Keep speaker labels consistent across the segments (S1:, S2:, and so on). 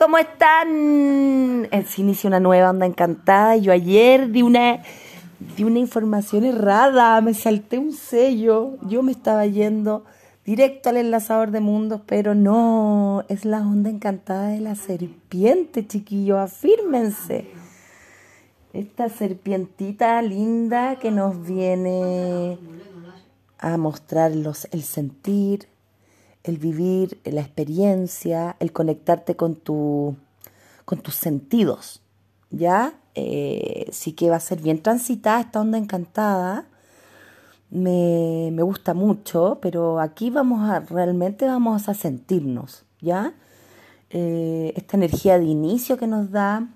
S1: ¿Cómo están? Eh, se inicia una nueva onda encantada. Yo ayer di una, di una información errada, me salté un sello. Yo me estaba yendo directo al enlazador de mundos, pero no, es la onda encantada de la serpiente, chiquillos, afírmense. Esta serpientita linda que nos viene a mostrar el sentir, el vivir, la experiencia, el conectarte con, tu, con tus sentidos, ¿ya? Eh, sí que va a ser bien transitada esta onda encantada. Me, me, gusta mucho, pero aquí vamos a, realmente vamos a sentirnos, ¿ya? Eh, esta energía de inicio que nos da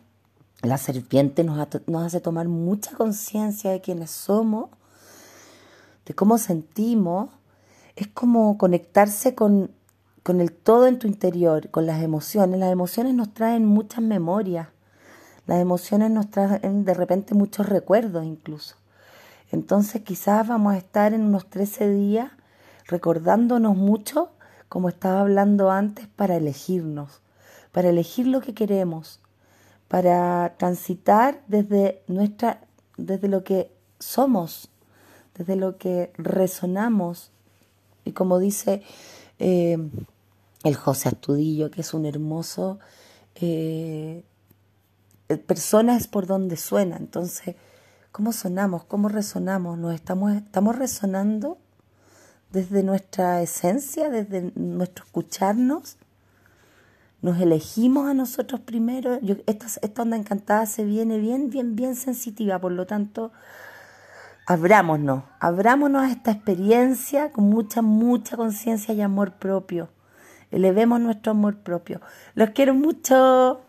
S1: la serpiente nos, nos hace tomar mucha conciencia de quiénes somos, de cómo sentimos, es como conectarse con, con el todo en tu interior, con las emociones. Las emociones nos traen muchas memorias, las emociones nos traen de repente muchos recuerdos incluso. Entonces quizás vamos a estar en unos 13 días recordándonos mucho, como estaba hablando antes, para elegirnos, para elegir lo que queremos, para transitar desde nuestra, desde lo que somos, desde lo que resonamos, y como dice eh, el José Astudillo, que es un hermoso eh, persona es por donde suena. Entonces, ¿cómo sonamos? ¿Cómo resonamos? ¿Nos estamos, estamos resonando desde nuestra esencia, desde nuestro escucharnos? Nos elegimos a nosotros primero. Esta, esta onda encantada se viene bien, bien, bien sensitiva, por lo tanto, abrámonos, abrámonos a esta experiencia con mucha, mucha conciencia y amor propio. Elevemos nuestro amor propio. Los quiero mucho.